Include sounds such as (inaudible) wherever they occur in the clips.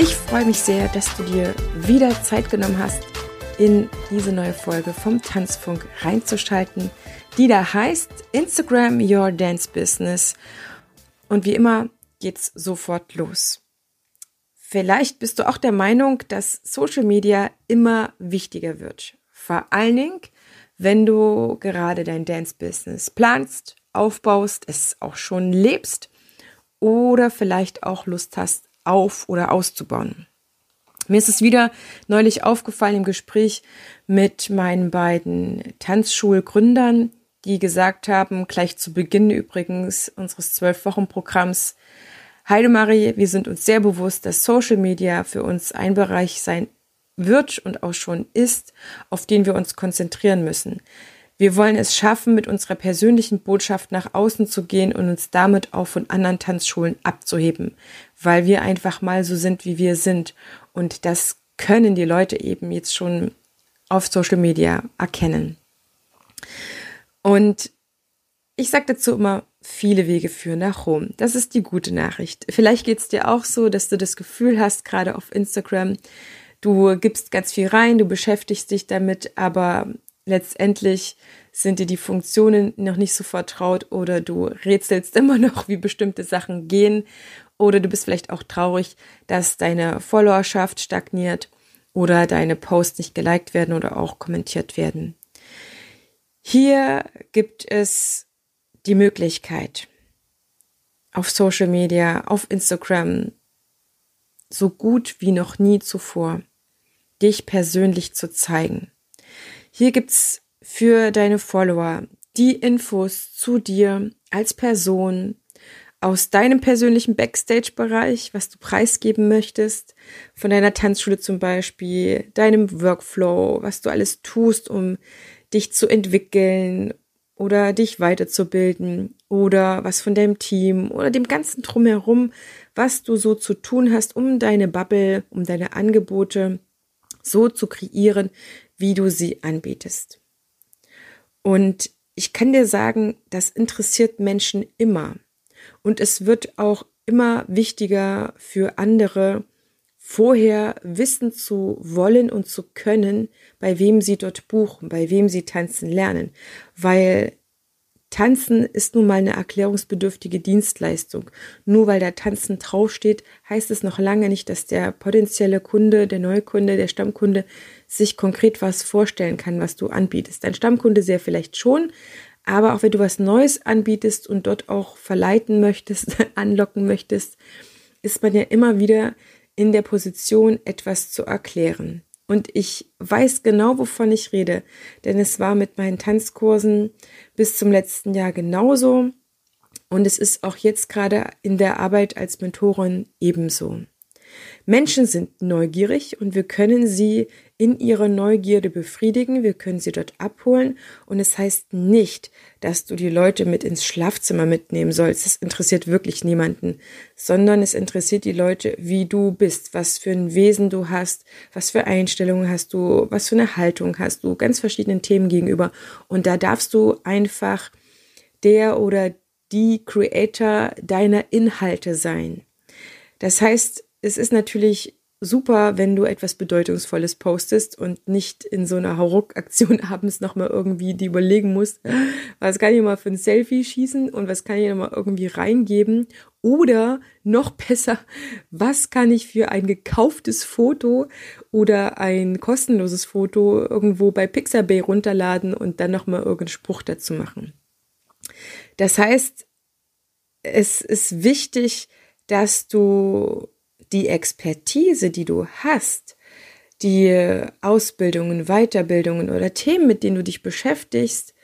Ich freue mich sehr, dass du dir wieder Zeit genommen hast, in diese neue Folge vom Tanzfunk reinzuschalten, die da heißt Instagram Your Dance Business. Und wie immer geht's sofort los. Vielleicht bist du auch der Meinung, dass Social Media immer wichtiger wird. Vor allen Dingen, wenn du gerade dein Dance-Business planst, aufbaust, es auch schon lebst oder vielleicht auch Lust hast, auf oder auszubauen. Mir ist es wieder neulich aufgefallen im Gespräch mit meinen beiden Tanzschulgründern, die gesagt haben, gleich zu Beginn übrigens unseres Zwölf-Wochen-Programms, Heidemarie, wir sind uns sehr bewusst, dass Social Media für uns ein Bereich sein wird und auch schon ist, auf den wir uns konzentrieren müssen. Wir wollen es schaffen, mit unserer persönlichen Botschaft nach außen zu gehen und uns damit auch von anderen Tanzschulen abzuheben, weil wir einfach mal so sind, wie wir sind. Und das können die Leute eben jetzt schon auf Social Media erkennen. Und ich sage dazu immer, viele Wege führen nach Rom. Das ist die gute Nachricht. Vielleicht geht es dir auch so, dass du das Gefühl hast, gerade auf Instagram, du gibst ganz viel rein, du beschäftigst dich damit, aber letztendlich sind dir die Funktionen noch nicht so vertraut oder du rätselst immer noch, wie bestimmte Sachen gehen oder du bist vielleicht auch traurig, dass deine Followerschaft stagniert oder deine Posts nicht geliked werden oder auch kommentiert werden. Hier gibt es die Möglichkeit, auf Social Media, auf Instagram, so gut wie noch nie zuvor, dich persönlich zu zeigen. Hier gibt's für deine Follower die Infos zu dir als Person, aus deinem persönlichen Backstage-Bereich, was du preisgeben möchtest, von deiner Tanzschule zum Beispiel, deinem Workflow, was du alles tust, um dich zu entwickeln oder dich weiterzubilden oder was von deinem Team oder dem ganzen drumherum, was du so zu tun hast, um deine Bubble, um deine Angebote so zu kreieren, wie du sie anbietest. Und ich kann dir sagen, das interessiert Menschen immer. Und es wird auch immer wichtiger für andere, vorher wissen zu wollen und zu können, bei wem sie dort buchen, bei wem sie tanzen lernen, weil Tanzen ist nun mal eine erklärungsbedürftige Dienstleistung. Nur weil da Tanzen draufsteht, heißt es noch lange nicht, dass der potenzielle Kunde, der Neukunde, der Stammkunde sich konkret was vorstellen kann, was du anbietest. Dein Stammkunde sehr vielleicht schon, aber auch wenn du was Neues anbietest und dort auch verleiten möchtest, (laughs) anlocken möchtest, ist man ja immer wieder in der Position, etwas zu erklären. Und ich weiß genau, wovon ich rede, denn es war mit meinen Tanzkursen bis zum letzten Jahr genauso. Und es ist auch jetzt gerade in der Arbeit als Mentorin ebenso. Menschen sind neugierig und wir können sie in ihrer Neugierde befriedigen, wir können sie dort abholen und es heißt nicht, dass du die Leute mit ins Schlafzimmer mitnehmen sollst. Das interessiert wirklich niemanden, sondern es interessiert die Leute, wie du bist, was für ein Wesen du hast, was für Einstellungen hast du, was für eine Haltung hast du, ganz verschiedenen Themen gegenüber und da darfst du einfach der oder die Creator deiner Inhalte sein. Das heißt, es ist natürlich super, wenn du etwas Bedeutungsvolles postest und nicht in so einer Hauruck-Aktion (laughs) abends nochmal irgendwie die überlegen musst, was kann ich mal für ein Selfie schießen und was kann ich nochmal irgendwie reingeben oder noch besser, was kann ich für ein gekauftes Foto oder ein kostenloses Foto irgendwo bei Pixabay runterladen und dann nochmal irgendeinen Spruch dazu machen. Das heißt, es ist wichtig, dass du die Expertise, die du hast, die Ausbildungen, Weiterbildungen oder Themen, mit denen du dich beschäftigst,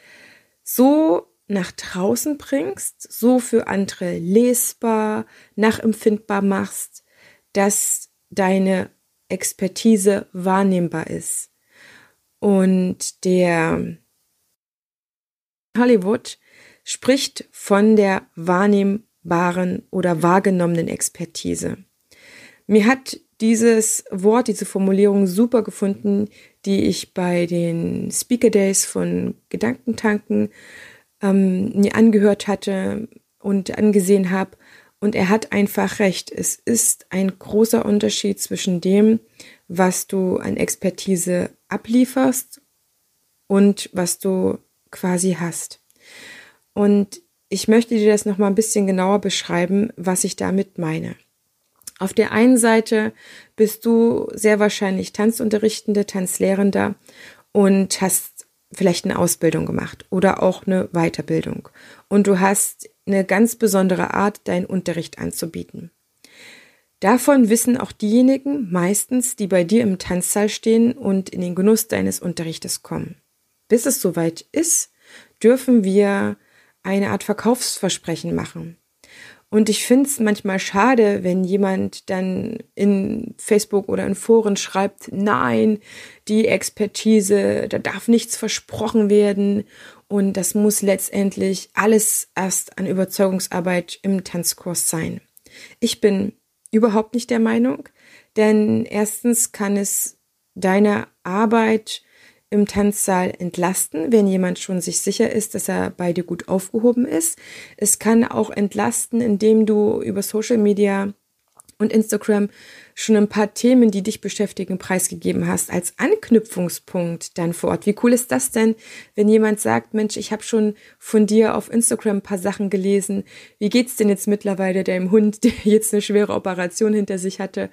so nach draußen bringst, so für andere lesbar, nachempfindbar machst, dass deine Expertise wahrnehmbar ist. Und der Hollywood spricht von der wahrnehmbaren oder wahrgenommenen Expertise. Mir hat dieses Wort, diese Formulierung super gefunden, die ich bei den Speaker Days von Gedankentanken ähm, mir angehört hatte und angesehen habe. Und er hat einfach recht. Es ist ein großer Unterschied zwischen dem, was du an Expertise ablieferst und was du quasi hast. Und ich möchte dir das nochmal ein bisschen genauer beschreiben, was ich damit meine. Auf der einen Seite bist du sehr wahrscheinlich Tanzunterrichtende, Tanzlehrender und hast vielleicht eine Ausbildung gemacht oder auch eine Weiterbildung. Und du hast eine ganz besondere Art, deinen Unterricht anzubieten. Davon wissen auch diejenigen meistens, die bei dir im Tanzsaal stehen und in den Genuss deines Unterrichtes kommen. Bis es soweit ist, dürfen wir eine Art Verkaufsversprechen machen. Und ich finde es manchmal schade, wenn jemand dann in Facebook oder in Foren schreibt, nein, die Expertise, da darf nichts versprochen werden und das muss letztendlich alles erst an Überzeugungsarbeit im Tanzkurs sein. Ich bin überhaupt nicht der Meinung, denn erstens kann es deine Arbeit im Tanzsaal entlasten, wenn jemand schon sich sicher ist, dass er bei dir gut aufgehoben ist. Es kann auch entlasten, indem du über Social Media und Instagram schon ein paar Themen, die dich beschäftigen, preisgegeben hast als Anknüpfungspunkt dann vor Ort. Wie cool ist das denn, wenn jemand sagt, Mensch, ich habe schon von dir auf Instagram ein paar Sachen gelesen. Wie geht's denn jetzt mittlerweile deinem Hund, (laughs) der jetzt eine schwere Operation hinter sich hatte?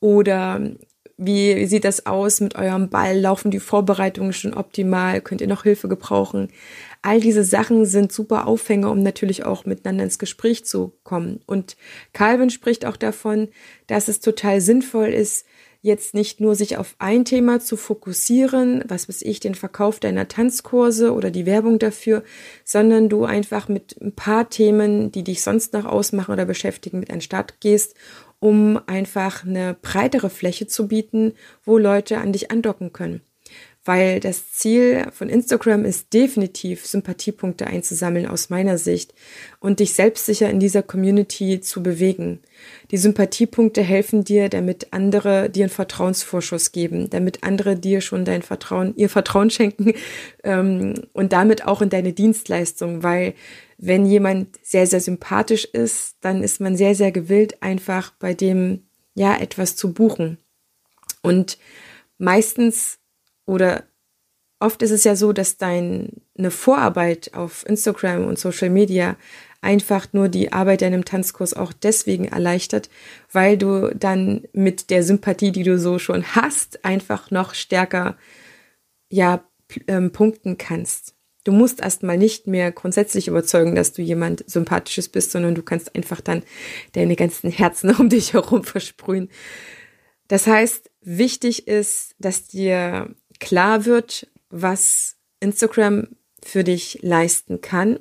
Oder wie sieht das aus mit eurem Ball? Laufen die Vorbereitungen schon optimal? Könnt ihr noch Hilfe gebrauchen? All diese Sachen sind super Aufhänger, um natürlich auch miteinander ins Gespräch zu kommen. Und Calvin spricht auch davon, dass es total sinnvoll ist, jetzt nicht nur sich auf ein Thema zu fokussieren, was weiß ich, den Verkauf deiner Tanzkurse oder die Werbung dafür, sondern du einfach mit ein paar Themen, die dich sonst noch ausmachen oder beschäftigen, mit an den Start gehst um einfach eine breitere Fläche zu bieten, wo Leute an dich andocken können. Weil das Ziel von Instagram ist definitiv, Sympathiepunkte einzusammeln aus meiner Sicht und dich selbstsicher in dieser Community zu bewegen. Die Sympathiepunkte helfen dir, damit andere dir einen Vertrauensvorschuss geben, damit andere dir schon dein Vertrauen, ihr Vertrauen schenken (laughs) ähm, und damit auch in deine Dienstleistung, weil wenn jemand sehr, sehr sympathisch ist, dann ist man sehr, sehr gewillt, einfach bei dem, ja, etwas zu buchen. Und meistens oder oft ist es ja so, dass deine Vorarbeit auf Instagram und Social Media einfach nur die Arbeit deinem Tanzkurs auch deswegen erleichtert, weil du dann mit der Sympathie, die du so schon hast, einfach noch stärker ja ähm, punkten kannst. Du musst erstmal nicht mehr grundsätzlich überzeugen, dass du jemand Sympathisches bist, sondern du kannst einfach dann deine ganzen Herzen (laughs) um dich herum versprühen. Das heißt, wichtig ist, dass dir klar wird, was Instagram für dich leisten kann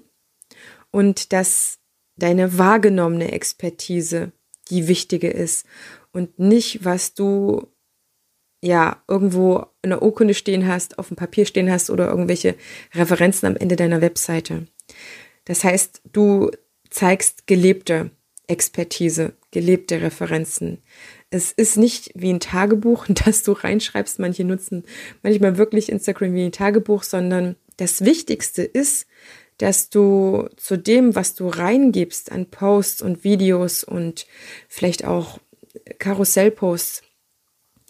und dass deine wahrgenommene Expertise die wichtige ist und nicht, was du ja irgendwo in der Urkunde stehen hast, auf dem Papier stehen hast oder irgendwelche Referenzen am Ende deiner Webseite. Das heißt, du zeigst gelebte Expertise, gelebte Referenzen. Es ist nicht wie ein Tagebuch, (laughs) das du reinschreibst. Manche nutzen manchmal wirklich Instagram wie ein Tagebuch, sondern das Wichtigste ist, dass du zu dem, was du reingibst an Posts und Videos und vielleicht auch Karussellposts,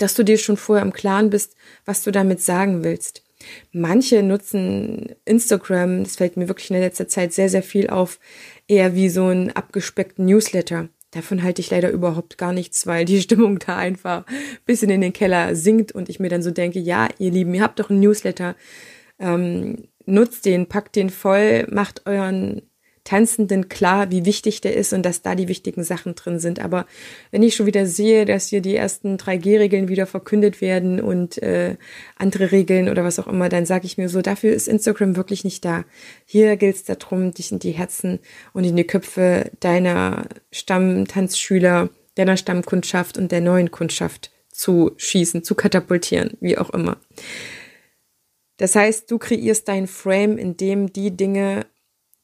dass du dir schon vorher im Klaren bist, was du damit sagen willst. Manche nutzen Instagram, das fällt mir wirklich in der letzten Zeit sehr, sehr viel auf, eher wie so einen abgespeckten Newsletter. Davon halte ich leider überhaupt gar nichts, weil die (laughs) Stimmung da einfach ein bisschen in den Keller sinkt und ich mir dann so denke, ja, ihr Lieben, ihr habt doch einen Newsletter, ähm, nutzt den, packt den voll, macht euren Tanzenden klar, wie wichtig der ist und dass da die wichtigen Sachen drin sind. Aber wenn ich schon wieder sehe, dass hier die ersten 3G-Regeln wieder verkündet werden und äh, andere Regeln oder was auch immer, dann sage ich mir so, dafür ist Instagram wirklich nicht da. Hier gilt es darum, dich in die Herzen und in die Köpfe deiner Stammtanzschüler, deiner Stammkundschaft und der neuen Kundschaft zu schießen, zu katapultieren, wie auch immer. Das heißt, du kreierst dein Frame, in dem die Dinge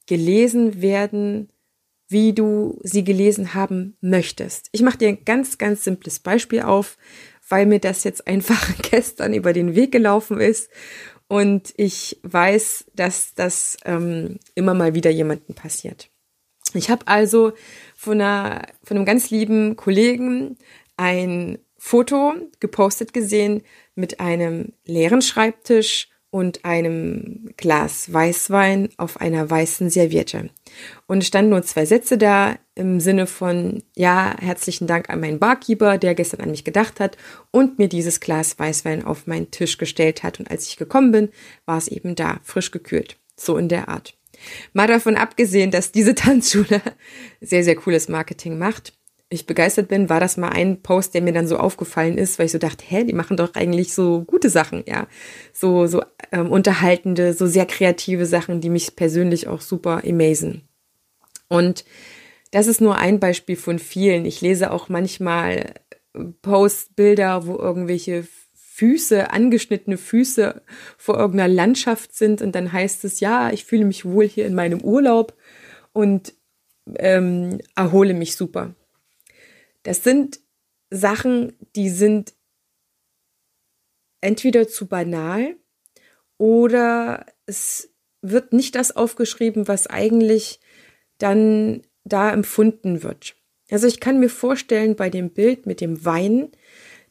gelesen werden, wie du sie gelesen haben möchtest. Ich mache dir ein ganz, ganz simples Beispiel auf, weil mir das jetzt einfach (laughs) gestern über den Weg gelaufen ist und ich weiß, dass das ähm, immer mal wieder jemandem passiert. Ich habe also von, einer, von einem ganz lieben Kollegen ein Foto gepostet gesehen mit einem leeren Schreibtisch und einem Glas Weißwein auf einer weißen Serviette. Und standen nur zwei Sätze da im Sinne von, ja, herzlichen Dank an meinen Barkeeper, der gestern an mich gedacht hat und mir dieses Glas Weißwein auf meinen Tisch gestellt hat. Und als ich gekommen bin, war es eben da, frisch gekühlt. So in der Art. Mal davon abgesehen, dass diese (laughs) Tanzschule sehr, sehr cooles Marketing macht ich begeistert bin, war das mal ein Post, der mir dann so aufgefallen ist, weil ich so dachte, hä, die machen doch eigentlich so gute Sachen, ja. So, so ähm, unterhaltende, so sehr kreative Sachen, die mich persönlich auch super amazen. Und das ist nur ein Beispiel von vielen. Ich lese auch manchmal Postbilder, wo irgendwelche Füße, angeschnittene Füße vor irgendeiner Landschaft sind und dann heißt es, ja, ich fühle mich wohl hier in meinem Urlaub und ähm, erhole mich super. Das sind Sachen, die sind entweder zu banal oder es wird nicht das aufgeschrieben, was eigentlich dann da empfunden wird. Also ich kann mir vorstellen bei dem Bild mit dem Wein,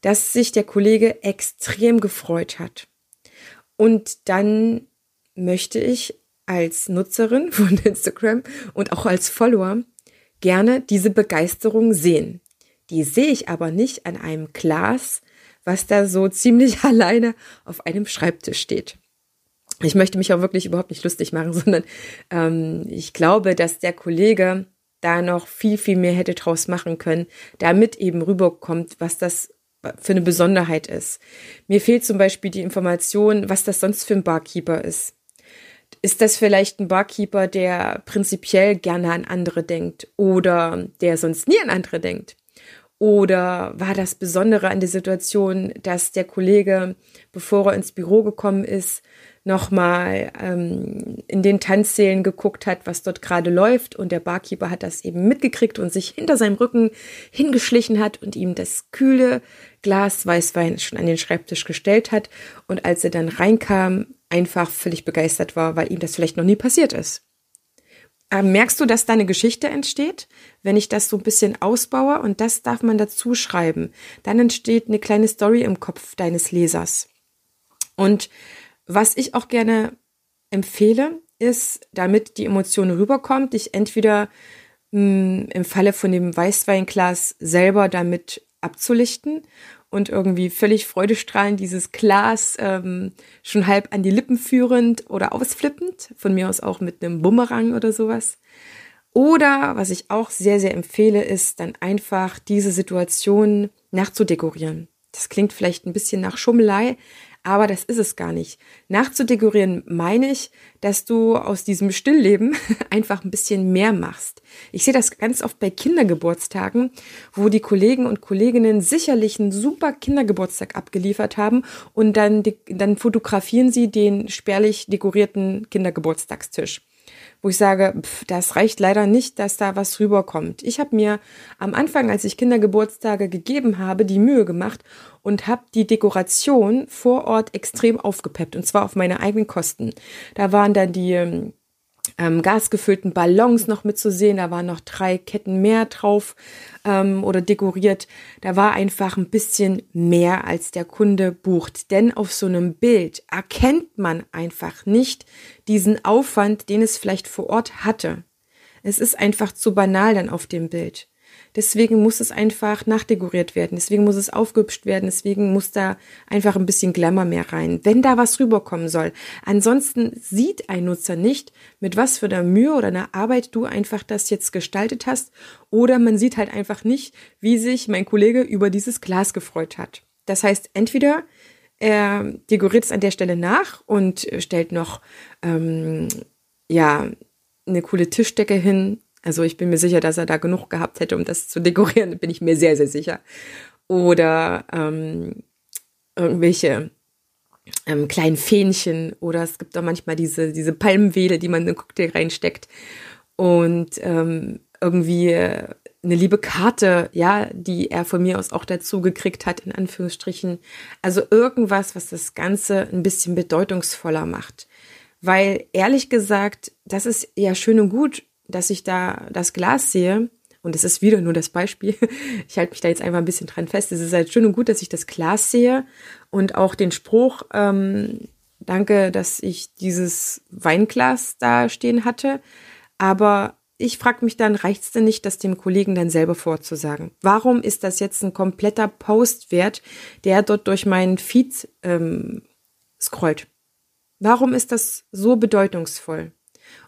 dass sich der Kollege extrem gefreut hat. Und dann möchte ich als Nutzerin (laughs) von Instagram und auch als Follower gerne diese Begeisterung sehen. Die sehe ich aber nicht an einem Glas, was da so (laughs) ziemlich alleine auf einem Schreibtisch steht. Ich möchte mich auch wirklich überhaupt nicht lustig machen, (laughs) sondern ähm, ich glaube, dass der Kollege da noch viel, viel mehr hätte draus machen können, damit eben rüberkommt, was das für eine Besonderheit ist. Mir fehlt zum Beispiel die Information, was das sonst für ein Barkeeper ist. Ist das vielleicht ein Barkeeper, der prinzipiell gerne an andere denkt oder der sonst nie an andere denkt? Oder war das Besondere an der Situation, dass der Kollege, bevor er ins Büro gekommen ist, nochmal ähm, in den Tanzsälen geguckt hat, was dort gerade läuft und der Barkeeper hat das eben mitgekriegt und sich hinter seinem Rücken hingeschlichen hat und ihm das kühle Glas Weißwein schon an den Schreibtisch gestellt hat und als er dann reinkam, einfach völlig begeistert war, weil ihm das vielleicht noch nie passiert ist. Ähm, merkst du, dass da eine Geschichte entsteht, wenn ich das so ein bisschen ausbaue und das darf man dazu schreiben? Dann entsteht eine kleine Story im Kopf deines Lesers. Und was ich auch gerne empfehle, ist, damit die Emotion rüberkommt, dich entweder mh, hm, im Falle von dem Weißweinglas selber damit abzulichten und irgendwie völlig freudestrahlend dieses Glas ähm, schon halb an die Lippen führend oder ausflippend, von mir aus auch mit einem Bumerang oder sowas. Oder was ich auch sehr, sehr empfehle, ist dann einfach diese Situation nachzudekorieren. Das klingt vielleicht ein bisschen nach Schummelei, aber das ist es gar nicht. Nachzudekorieren meine ich, dass du aus diesem Stillleben (laughs) einfach ein bisschen mehr machst. Ich sehe das ganz oft bei Kindergeburtstagen, wo die Kollegen und Kolleginnen sicherlich einen super Kindergeburtstag abgeliefert haben und dann, dann fotografieren sie den spärlich dekorierten Kindergeburtstagstisch wo ich sage, pff, das reicht leider nicht, dass da was rüberkommt. Ich habe mir am Anfang, als ich Kindergeburtstage gegeben habe, die Mühe gemacht und habe die Dekoration vor Ort extrem aufgepeppt und zwar auf meine eigenen Kosten. Da waren dann die ähm, gasgefüllten Ballons noch mitzusehen. Da waren noch drei Ketten mehr drauf ähm, oder dekoriert. Da war einfach ein bisschen mehr, als der Kunde bucht. Denn auf so einem Bild erkennt man einfach nicht diesen Aufwand, den es vielleicht vor Ort hatte. Es ist einfach zu banal dann auf dem Bild. Deswegen muss es einfach nachdekoriert werden. Deswegen muss es aufgehübscht werden. Deswegen muss da einfach ein bisschen Glamour mehr rein, wenn da was rüberkommen soll. Ansonsten sieht ein Nutzer nicht, mit was für einer Mühe oder einer Arbeit du einfach das jetzt gestaltet hast. Oder man sieht halt einfach nicht, wie sich mein Kollege über dieses Glas gefreut hat. Das heißt, entweder er dekoriert es an der Stelle nach und stellt noch ähm, ja eine coole Tischdecke hin. Also ich bin mir sicher, dass er da genug gehabt hätte, um das zu dekorieren. Bin ich mir sehr, sehr sicher. Oder ähm, irgendwelche ähm, kleinen Fähnchen oder es gibt auch manchmal diese, diese Palmwedel, die man in den Cocktail reinsteckt und ähm, irgendwie eine liebe Karte, ja, die er von mir aus auch dazu gekriegt hat, in Anführungsstrichen. Also irgendwas, was das Ganze ein bisschen bedeutungsvoller macht. Weil ehrlich gesagt, das ist ja schön und gut, dass ich da das Glas sehe. Und es ist wieder nur das Beispiel. (laughs) Ich halte mich da jetzt einfach ein bisschen dran fest. Es ist halt schön und gut, dass ich das Glas sehe und auch den Spruch, ähm, danke, dass ich dieses Weinglas da stehen hatte. Aber ich frage mich dann, reicht es denn nicht, das dem Kollegen dann selber vorzusagen? Warum ist das jetzt ein kompletter Post wert, der dort durch meinen Feed ähm, scrollt? Warum ist das so bedeutungsvoll?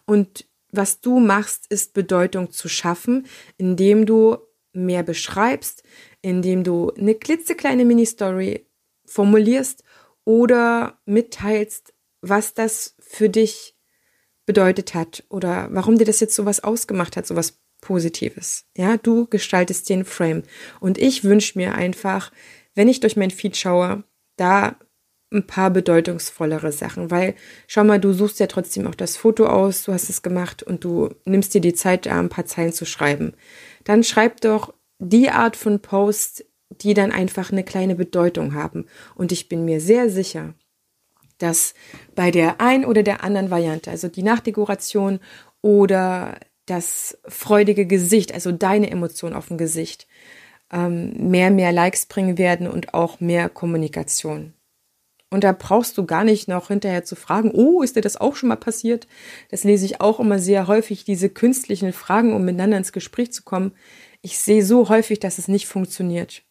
Und was du machst, ist Bedeutung zu schaffen, indem du mehr beschreibst, indem du eine klitzekleine Mini-Story formulierst oder mitteilst, was das für dich bedeutet hat oder warum dir das jetzt sowas ausgemacht hat, sowas Positives. Ja, du gestaltest den Frame. Und ich wünsche mir einfach, wenn ich durch mein Feed schaue, da ein paar bedeutungsvollere Sachen, weil schau mal, du suchst ja trotzdem auch das Foto aus, du hast es gemacht und du nimmst dir die Zeit, da ein paar Zeilen zu schreiben. Dann schreib doch die Art von Post, die dann einfach eine kleine Bedeutung haben. Und ich bin mir sehr sicher, dass bei der ein oder der anderen Variante, also die Nachdekoration oder das freudige Gesicht, also deine Emotion auf dem Gesicht, ähm, mehr, mehr Likes bringen werden und auch mehr Kommunikation. Und da brauchst du gar nicht noch hinterher zu fragen, oh, ist dir das auch schon mal passiert? Das lese ich auch immer sehr häufig, diese künstlichen Fragen, um miteinander ins Gespräch zu kommen. Ich sehe so häufig, dass es nicht funktioniert.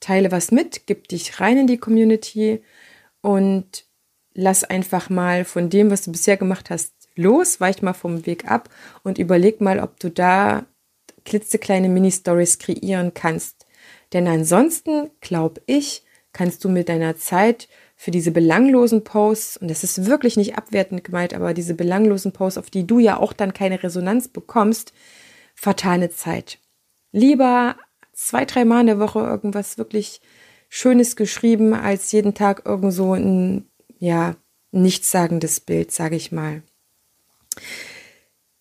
Teile was mit, gib dich rein in die Community und lass einfach mal von dem, was du bisher gemacht hast, los, weich mal vom Weg ab und überleg mal, ob du da klitzekleine Mini-Stories kreieren kannst. Denn ansonsten, glaube ich, kannst du mit deiner Zeit für diese belanglosen Posts, und das ist wirklich nicht abwertend gemeint, aber diese belanglosen Posts, auf die du ja auch dann keine Resonanz bekommst, vertane Zeit. Lieber zwei, drei Mal in der Woche irgendwas wirklich Schönes geschrieben, als jeden Tag irgend so ein, ja, nichtssagendes Bild, sage ich mal.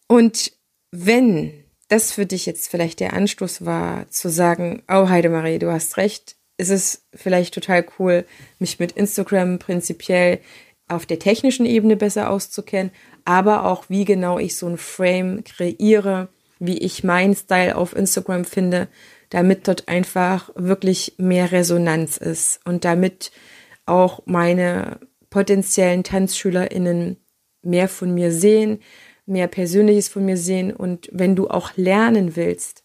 Und wenn das für dich jetzt vielleicht der Anstoß war, zu sagen, oh Heidemarie, du hast recht, ist es vielleicht total cool, mich mit Instagram prinzipiell auf der technischen Ebene besser auszukennen, aber auch wie genau ich so ein Frame kreiere, wie ich meinen Style auf Instagram finde, damit dort einfach wirklich mehr Resonanz ist und damit auch meine potenziellen TanzschülerInnen mehr von mir sehen, mehr Persönliches von mir sehen. Und wenn du auch lernen willst,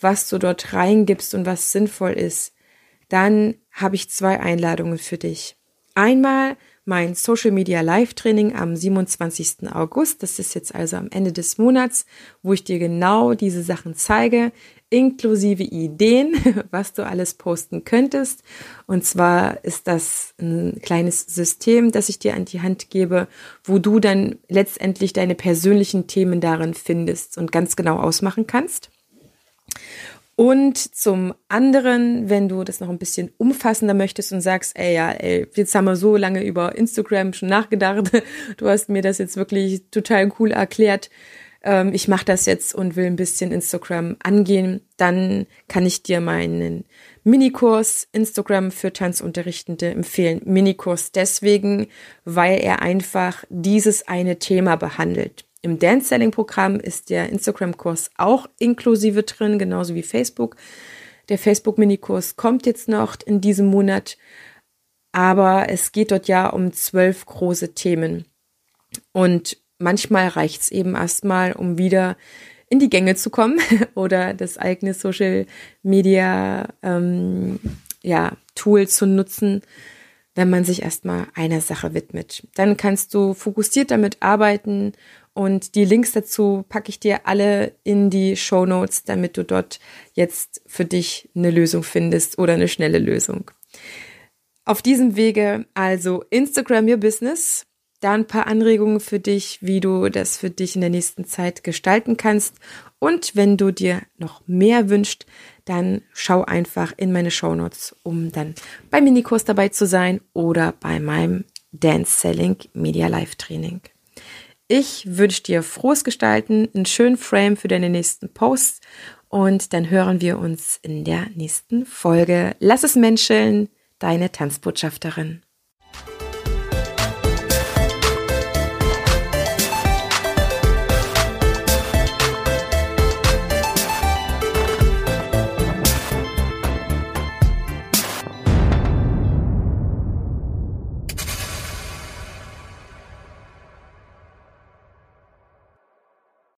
was du dort reingibst und was sinnvoll ist, dann habe ich zwei Einladungen für dich. Einmal mein Social Media Live Training am 27. August. Das ist jetzt also am Ende des Monats, wo ich dir genau diese Sachen zeige, inklusive Ideen, (laughs) was du alles posten könntest. Und zwar ist das ein kleines System, das ich dir an die Hand gebe, wo du dann letztendlich deine persönlichen Themen darin findest und ganz genau ausmachen kannst. Und zum anderen, wenn du das noch ein bisschen umfassender möchtest und sagst, ey, ja, ey, jetzt haben wir so lange über Instagram schon nachgedacht, (laughs) du hast mir das jetzt wirklich total cool erklärt, ähm, ich mache das jetzt und will ein bisschen Instagram angehen, dann kann ich dir meinen Minikurs Instagram für Tanzunterrichtende empfehlen. Minikurs deswegen, weil er einfach dieses eine Thema behandelt. Im Dance Selling Programm ist der Instagram-Kurs auch inklusive drin, genauso wie Facebook. Der Facebook-Minikurs kommt jetzt noch in diesem Monat, aber es geht dort ja um zwölf große Themen. Und manchmal reicht es eben erstmal, um wieder in die Gänge zu kommen (laughs) oder das eigene Social Media ähm, ja, Tool zu nutzen, wenn man sich erstmal einer Sache widmet. Dann kannst du fokussiert damit arbeiten und die Links dazu packe ich dir alle in die Show Notes, damit du dort jetzt für dich eine Lösung findest oder eine schnelle Lösung. Auf diesem Wege also Instagram Your Business, da ein paar Anregungen für dich, wie du das für dich in der nächsten Zeit gestalten kannst. Und wenn du dir noch mehr wünscht, dann schau einfach in meine Show Notes, um dann beim Minikurs dabei zu sein oder bei meinem Dance Selling Media Live Training. Ich wünsche dir frohes Gestalten, einen schönen Frame für deine nächsten Posts und dann hören wir uns in der nächsten Folge. Lass es menscheln, deine Tanzbotschafterin.